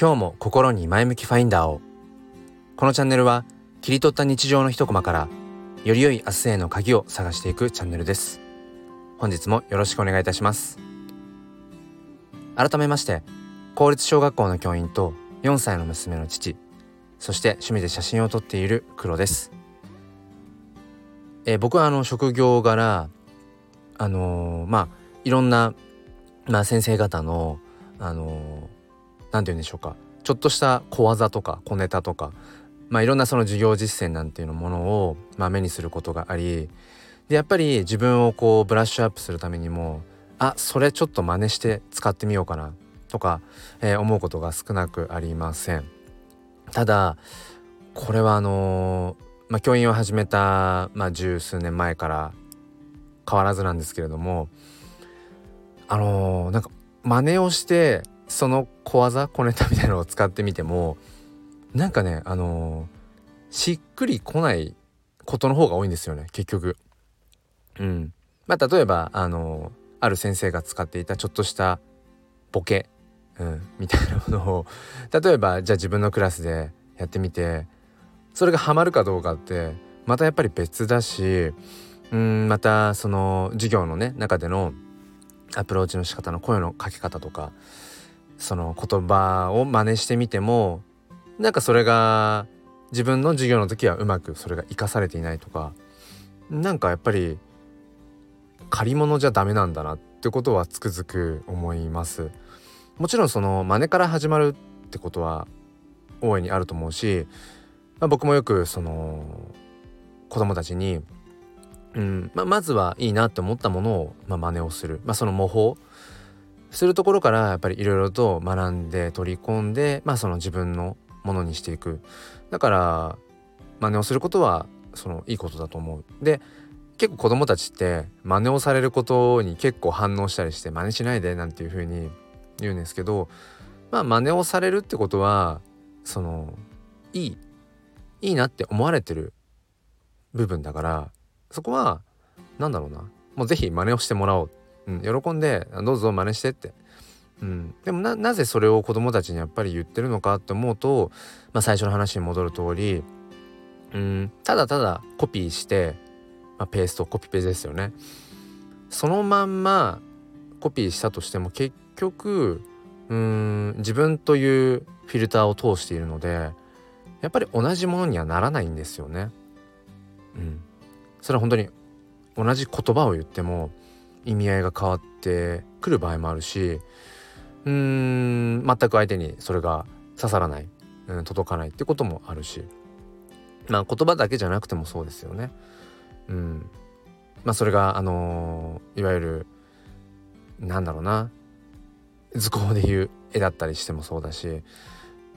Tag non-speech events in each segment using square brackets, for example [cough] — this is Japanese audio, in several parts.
今日も心に前向きファインダーを。このチャンネルは切り取った日常の一コマからより良い明日への鍵を探していくチャンネルです。本日もよろしくお願いいたします。改めまして公立小学校の教員と4歳の娘の父そして趣味で写真を撮っている黒です、えー、僕はあの職業柄あのー、まあいろんな、まあ、先生方のあの何て言うんでしょうか。ちょっとした小技とか小ネタとか。まあいろんなその授業実践なんていうものを、まあ、目にすることがあり。でやっぱり自分をこうブラッシュアップするためにもあそれちょっと真似して使ってみようかなとか、えー、思うことが少なくありません。ただこれはあのー、まあ、教員を始めた、まあ、十数年前から変わらずなんですけれどもあのー、なんか真似をしてその小技小ネタみたいなのを使ってみてもなんかねあのー、しっくりこないことの方が多いんですよね結局。うん。まあ例えばあのー、ある先生が使っていたちょっとしたボケ、うん、みたいなものを例えばじゃあ自分のクラスでやってみてそれがハマるかどうかってまたやっぱり別だしうんまたその授業のね中でのアプローチの仕方の声のかけ方とかその言葉を真似してみてもなんかそれが自分の授業の時はうまくそれが活かされていないとかなんかやっぱり借り物じゃダメなんだなってことはつくづく思います。もちろんその真似から始まるってことは大いにあると思うし、まあ、僕もよくその子供たちにうんまあ、まずはいいなって思ったものを、まあ、真似をする、まあ、その模倣するところからやっぱりいろいろと学んで取り込んで、まあ、その自分のものにしていく。だから真似をすることはそのいいことだと思う。で結構子供たちって真似をされることに結構反応したりして真似しないでなんていうふうに言うんですけどまあ真似をされるってことはそのいいいいなって思われてる部分だからそこは何だろうな。もう是非真似をしてもらおう、うん、喜んでどうぞ真似してって、うん、でもなぜそれを子供たちにやっぱり言ってるのかって思うと、まあ、最初の話に戻る通り、うん、ただただコピーして、まあ、ペーストコピペですよね。そのまんまコピーしたとしても結局うん自分というフィルターを通しているのでやっぱり同じものにはならないんですよね。うん、それは本当に同じ言葉を言っても意味合いが変わってくる場合もあるしうーん全く相手にそれが刺さらない、うん、届かないってこともあるしまあ言葉だけじゃなくてもそうですよね。うん、まあそれがあのー、いわゆるなんだろうな図工でいう絵だったりしてもそうだし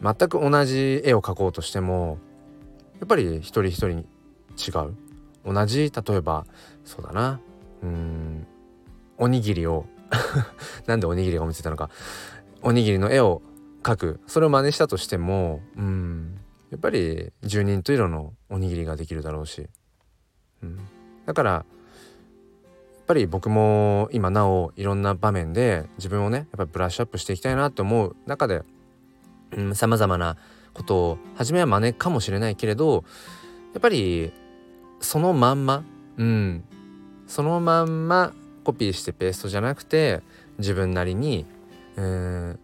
全く同じ絵を描こうとしてもやっぱり一人一人に違う同じ例えばそうだなうんおにぎりを [laughs] なんでおにぎりが思いついたのか。おにぎりの絵を描く。それを真似したとしてもうん。やっぱり十人十色のおにぎりができるだろうし、うん、だからやっぱり僕も今なおいろんな場面で自分をねやっぱブラッシュアップしていきたいなって思う中でさまざまなことを初めは真似かもしれないけれどやっぱりそのまんまうん。そのまんまコピーしてペーストじゃなくて自分なりにうん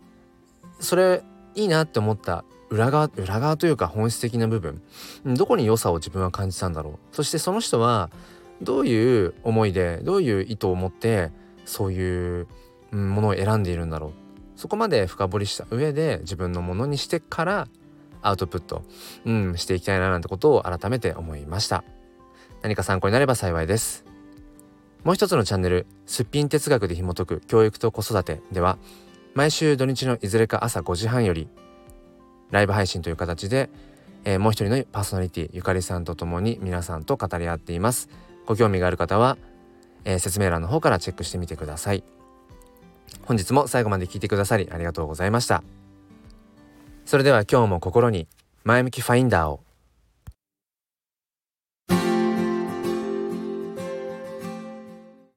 それいいなって思った裏側裏側というか本質的な部分どこに良さを自分は感じたんだろうそしてその人はどういう思いでどういう意図を持ってそういうものを選んでいるんだろうそこまで深掘りした上で自分のものにしてからアウトプット、うん、していきたいななんてことを改めて思いました。何か参考になれば幸いです。もう一つのチャンネル、すっぴん哲学で紐解く教育と子育てでは、毎週土日のいずれか朝5時半より、ライブ配信という形で、えー、もう一人のパーソナリティゆかりさんと共に皆さんと語り合っています。ご興味がある方は、えー、説明欄の方からチェックしてみてください。本日も最後まで聞いてくださりありがとうございました。それでは今日も心に前向きファインダーを